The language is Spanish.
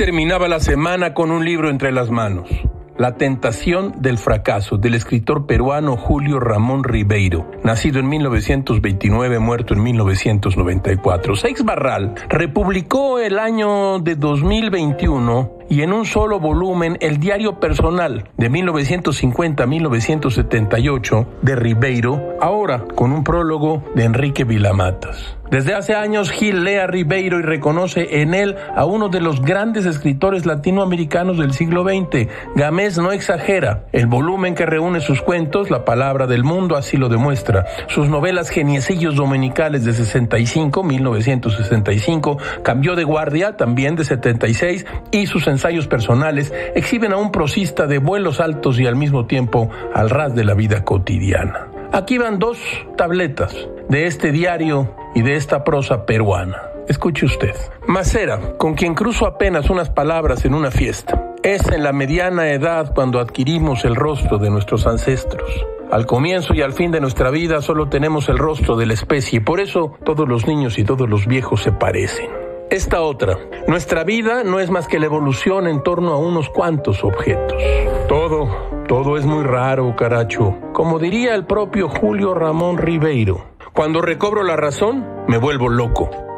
Terminaba la semana con un libro entre las manos. La tentación del fracaso del escritor peruano Julio Ramón Ribeiro, nacido en 1929, muerto en 1994. Seix Barral republicó el año de 2021 y en un solo volumen el diario personal de 1950 a 1978 de Ribeiro, ahora con un prólogo de Enrique Vilamatas. Desde hace años Gil lee a Ribeiro y reconoce en él a uno de los grandes escritores latinoamericanos del siglo XX. Gamés no exagera. El volumen que reúne sus cuentos, La Palabra del Mundo, así lo demuestra. Sus novelas Geniecillos Dominicales de 65, 1965, Cambió de Guardia, también de 76, y sus ensayos personales exhiben a un prosista de vuelos altos y al mismo tiempo al ras de la vida cotidiana. Aquí van dos tabletas de este diario y de esta prosa peruana. Escuche usted. Macera, con quien cruzo apenas unas palabras en una fiesta. Es en la mediana edad cuando adquirimos el rostro de nuestros ancestros. Al comienzo y al fin de nuestra vida solo tenemos el rostro de la especie, por eso todos los niños y todos los viejos se parecen. Esta otra, nuestra vida no es más que la evolución en torno a unos cuantos objetos. Todo, todo es muy raro, caracho. Como diría el propio Julio Ramón Ribeiro, cuando recobro la razón, me vuelvo loco.